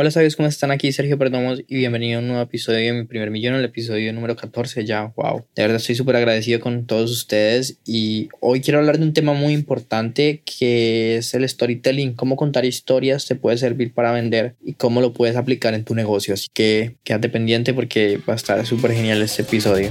Hola sabios, ¿cómo están? Aquí Sergio Perdomos y bienvenido a un nuevo episodio de mi primer millón, el episodio número 14 ya, wow. De verdad estoy súper agradecido con todos ustedes y hoy quiero hablar de un tema muy importante que es el storytelling, cómo contar historias te puede servir para vender y cómo lo puedes aplicar en tu negocio. Así que quédate pendiente porque va a estar súper genial este episodio.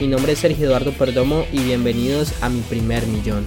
Mi nombre es Sergio Eduardo Perdomo y bienvenidos a mi primer millón.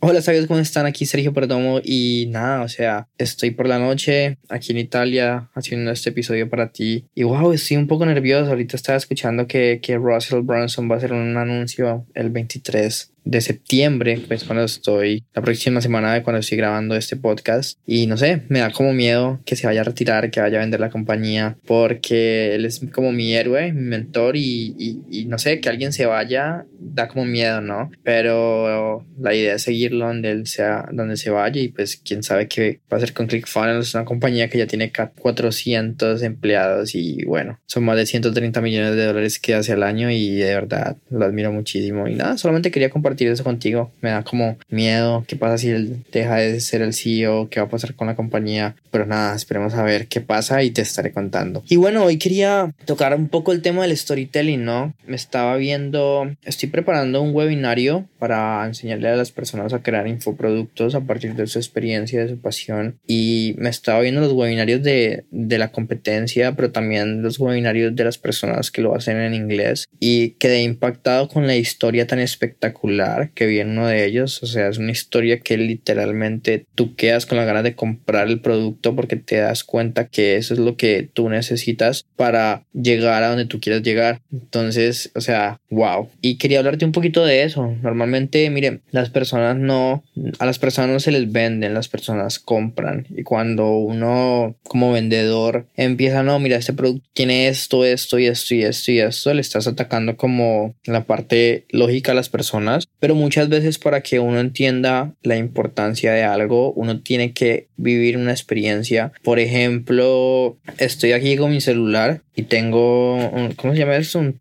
Hola sabios, ¿cómo están? Aquí Sergio Perdomo y nada, o sea, estoy por la noche aquí en Italia haciendo este episodio para ti y wow, estoy un poco nervioso, ahorita estaba escuchando que, que Russell Brunson va a hacer un anuncio el 23 de septiembre, pues cuando estoy, la próxima semana de cuando estoy grabando este podcast. Y no sé, me da como miedo que se vaya a retirar, que vaya a vender la compañía, porque él es como mi héroe, mi mentor y, y, no sé, que alguien se vaya da como miedo, ¿no? Pero la idea es seguirlo donde él sea, donde se vaya y pues quién sabe qué va a hacer con ClickFunnels, una compañía que ya tiene 400 empleados y bueno, son más de 130 millones de dólares que hace al año y de verdad lo admiro muchísimo. Y nada, solamente quería compartir eso contigo. Me da como miedo. ¿Qué pasa si él deja de ser el CEO? ¿Qué va a pasar con la compañía? Pero nada, esperemos a ver qué pasa y te estaré contando. Y bueno, hoy quería tocar un poco el tema del storytelling, ¿no? Me estaba viendo, estoy preparando un webinario para enseñarle a las personas a crear infoproductos a partir de su experiencia, de su pasión. Y me estaba viendo los webinarios de, de la competencia, pero también los webinarios de las personas que lo hacen en inglés. Y quedé impactado con la historia tan espectacular que viene uno de ellos. O sea, es una historia que literalmente tú quedas con la ganas de comprar el producto porque te das cuenta que eso es lo que tú necesitas para llegar a donde tú quieras llegar. Entonces, o sea, wow. Y quería hablarte un poquito de eso. Normalmente, mire, las personas no, a las personas no se les venden, las personas compran. Y cuando uno como vendedor empieza, no, mira, este producto tiene esto, esto y esto y esto y esto, le estás atacando como la parte lógica a las personas pero muchas veces para que uno entienda la importancia de algo, uno tiene que vivir una experiencia. Por ejemplo, estoy aquí con mi celular y tengo, ¿cómo se llama eso?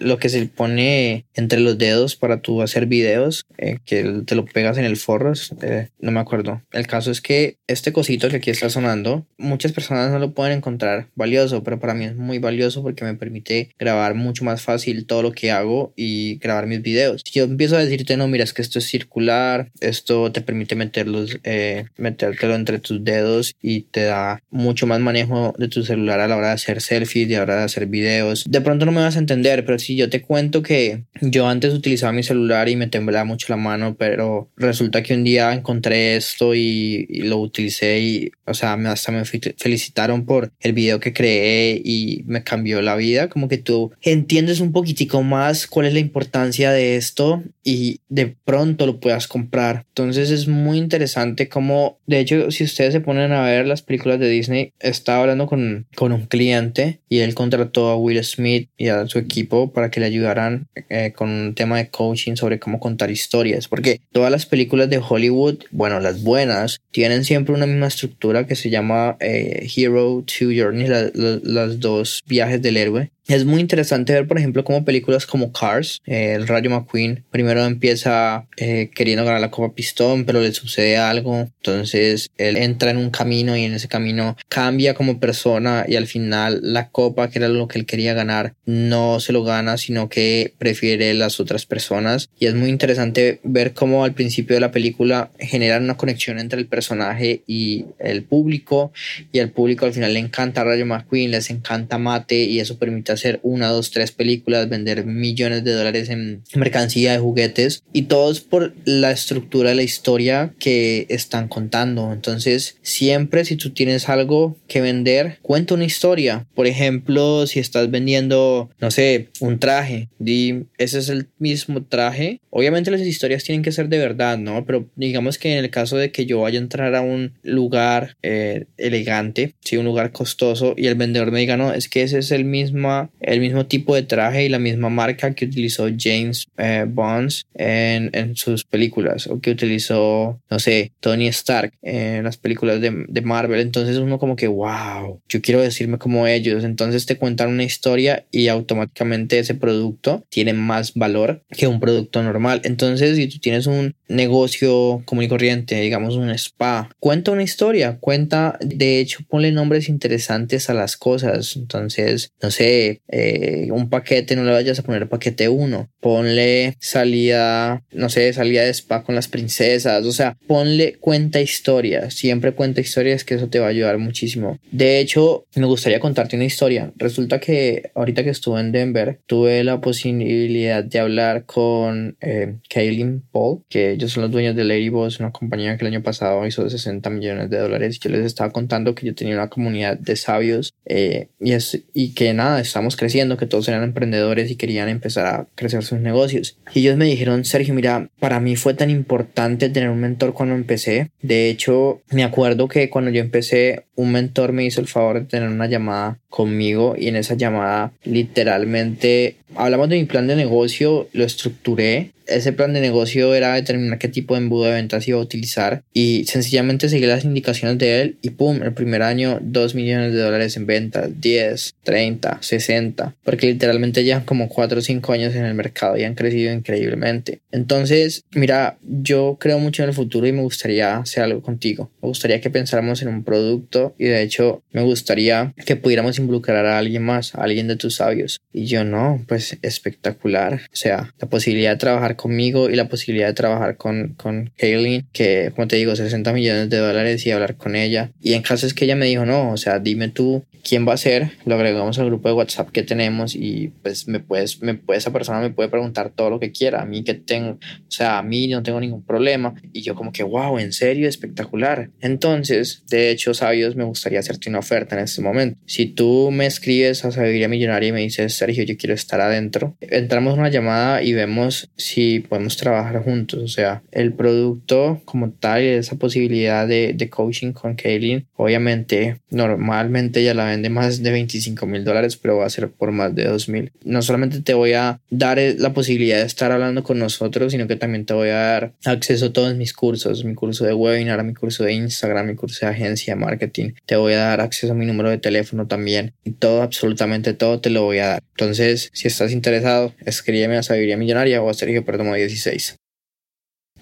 lo que se pone entre los dedos para tú hacer videos, eh, que te lo pegas en el forro, eh, no me acuerdo. El caso es que este cosito que aquí está sonando, muchas personas no lo pueden encontrar valioso, pero para mí es muy valioso porque me permite grabar mucho más fácil todo lo que hago y grabar mis videos. Si yo empiezo a no, mira, es que esto es circular, esto te permite meterlos, eh, entre tus dedos y te da mucho más manejo de tu celular a la hora de hacer selfies, y a la hora de hacer videos. De pronto no me vas a entender, pero si yo te cuento que yo antes utilizaba mi celular y me temblaba mucho la mano, pero resulta que un día encontré esto y, lo utilicé y, o sea, hasta me felicitaron por el video que creé y me cambió la vida. Como que tú entiendes un poquitico más cuál es la importancia de esto y de pronto lo puedas comprar. Entonces es muy interesante como, de hecho, si ustedes se ponen a ver las películas de Disney, estaba hablando con, con un cliente y él contrató a Will Smith y a su equipo para que le ayudaran eh, con un tema de coaching sobre cómo contar historias. Porque todas las películas de Hollywood, bueno, las buenas, tienen siempre una misma estructura que se llama eh, Hero to Journey, las dos viajes del héroe. Es muy interesante ver, por ejemplo, como películas como Cars, eh, el Rayo McQueen, primero empieza eh, queriendo ganar la Copa Pistón, pero le sucede algo, entonces él entra en un camino y en ese camino cambia como persona y al final la Copa, que era lo que él quería ganar, no se lo gana, sino que prefiere las otras personas. Y es muy interesante ver cómo al principio de la película generan una conexión entre el personaje y el público, y al público al final le encanta Rayo McQueen, les encanta Mate y eso permite hacer una, dos, tres películas, vender millones de dólares en mercancía de juguetes y todo es por la estructura de la historia que están contando. Entonces, siempre si tú tienes algo que vender, cuenta una historia. Por ejemplo, si estás vendiendo, no sé, un traje, di, ese es el mismo traje. Obviamente las historias tienen que ser de verdad, ¿no? Pero digamos que en el caso de que yo vaya a entrar a un lugar eh, elegante, sí, un lugar costoso y el vendedor me diga, no, es que ese es el mismo, el mismo tipo de traje y la misma marca que utilizó James eh, Bonds en, en, sus películas o que utilizó, no sé, Tony Stark en las películas de, de Marvel. Entonces uno como que, wow, yo quiero decirme como ellos. Entonces te cuentan una historia y automáticamente ese producto tiene más valor que un producto normal. Entonces si tú tienes un negocio común y corriente, digamos un spa, cuenta una historia, cuenta, de hecho, ponle nombres interesantes a las cosas. Entonces, no sé, eh, un paquete, no le vayas a poner paquete 1, ponle salida, no sé, salida de spa con las princesas, o sea, ponle cuenta historias, siempre cuenta historias que eso te va a ayudar muchísimo. De hecho, me gustaría contarte una historia. Resulta que ahorita que estuve en Denver, tuve la posibilidad de hablar con eh, Kaylin Paul, que ellos son los dueños de Ladyboss, una compañía que el año pasado hizo 60 millones de dólares. Yo les estaba contando que yo tenía una comunidad de sabios eh, y, es, y que nada, estamos creciendo, que todos eran emprendedores y querían empezar a crecer sus negocios. Y ellos me dijeron, Sergio, mira, para mí fue tan importante tener un mentor cuando empecé. De hecho, me acuerdo que cuando yo empecé, un mentor me hizo el favor de tener una llamada conmigo y en esa llamada literalmente hablamos de mi plan de negocio, lo estructuré. Ese plan de negocio era determinar qué tipo de embudo de ventas iba a utilizar y sencillamente seguir las indicaciones de él y pum, el primer año 2 millones de dólares en ventas, 10, 30, 60, porque literalmente ya como 4 o 5 años en el mercado y han crecido increíblemente. Entonces, mira, yo creo mucho en el futuro y me gustaría hacer algo contigo. Me gustaría que pensáramos en un producto y de hecho me gustaría que pudiéramos involucrar a alguien más, a alguien de tus sabios. Y yo no, pues espectacular. O sea, la posibilidad de trabajar conmigo y la posibilidad de trabajar con, con Kaylin, que como te digo, 60 millones de dólares y hablar con ella. Y en caso es que ella me dijo, no, o sea, dime tú quién va a ser, lo agregamos al grupo de WhatsApp que tenemos y pues me puedes, me puede, esa persona me puede preguntar todo lo que quiera, a mí que tengo, o sea, a mí no tengo ningún problema y yo como que, wow, en serio, espectacular. Entonces, de hecho, sabios, me gustaría hacerte una oferta en este momento. Si tú me escribes a Sabiduría Millonaria y me dices, Sergio, yo quiero estar adentro, entramos en una llamada y vemos si podemos trabajar juntos, o sea, el producto como tal esa posibilidad de, de coaching con Kaylin, obviamente, normalmente ya la de más de 25 mil dólares, pero va a ser por más de 2 mil. No solamente te voy a dar eh, la posibilidad de estar hablando con nosotros, sino que también te voy a dar acceso a todos mis cursos, mi curso de webinar, mi curso de Instagram, mi curso de agencia, marketing. Te voy a dar acceso a mi número de teléfono también. Y todo, absolutamente todo te lo voy a dar. Entonces, si estás interesado, escríbeme a Sabiduría Millonaria o a Sergio Perdomo 16.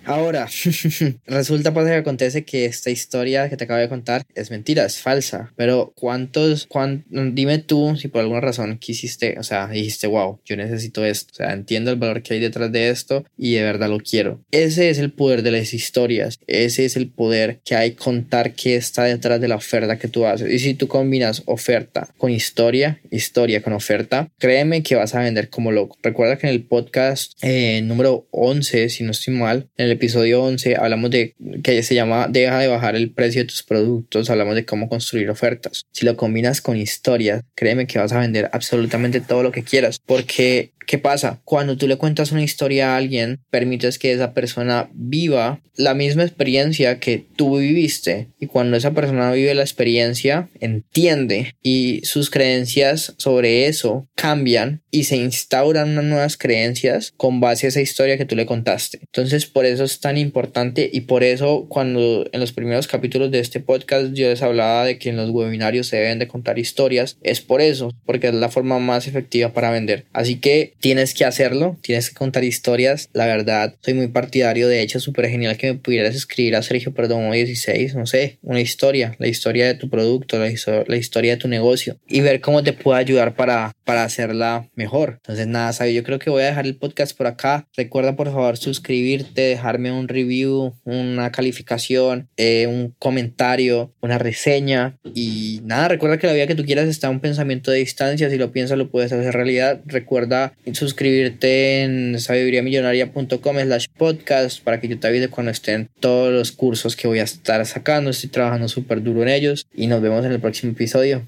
Ahora, resulta pasa que acontece que esta historia que te acabo de contar es mentira, es falsa. Pero ¿cuántos, dime tú si por alguna razón quisiste, o sea, dijiste, wow, yo necesito esto, o sea, entiendo el valor que hay detrás de esto y de verdad lo quiero. Ese es el poder de las historias, ese es el poder que hay contar qué está detrás de la oferta que tú haces. Y si tú combinas oferta con historia, historia con oferta, créeme que vas a vender como loco. Recuerda que en el podcast eh, número 11, si no estoy mal, en el episodio 11 hablamos de que se llama Deja de bajar el precio de tus productos, hablamos de cómo construir ofertas. Si lo combinas con historias, créeme que vas a vender absolutamente todo lo que quieras, porque ¿Qué pasa? Cuando tú le cuentas una historia a alguien, permites que esa persona viva la misma experiencia que tú viviste. Y cuando esa persona vive la experiencia, entiende y sus creencias sobre eso cambian y se instauran unas nuevas creencias con base a esa historia que tú le contaste. Entonces, por eso es tan importante y por eso cuando en los primeros capítulos de este podcast yo les hablaba de que en los webinarios se deben de contar historias, es por eso, porque es la forma más efectiva para vender. Así que tienes que hacerlo, tienes que contar historias. La verdad, soy muy partidario. De hecho, súper genial que me pudieras escribir a Sergio Perdomo 16, no sé, una historia, la historia de tu producto, la, la historia de tu negocio y ver cómo te puedo ayudar para, para hacerla mejor. Entonces, nada, sabio, yo creo que voy a dejar el podcast por acá. Recuerda, por favor, suscribirte, dejarme un review, una calificación, eh, un comentario, una reseña y nada, recuerda que la vida que tú quieras está a un pensamiento de distancia. Si lo piensas, lo puedes hacer realidad. Recuerda suscribirte en sabiduriamillonaria.com slash podcast para que yo te avise cuando estén todos los cursos que voy a estar sacando. Estoy trabajando súper duro en ellos y nos vemos en el próximo episodio.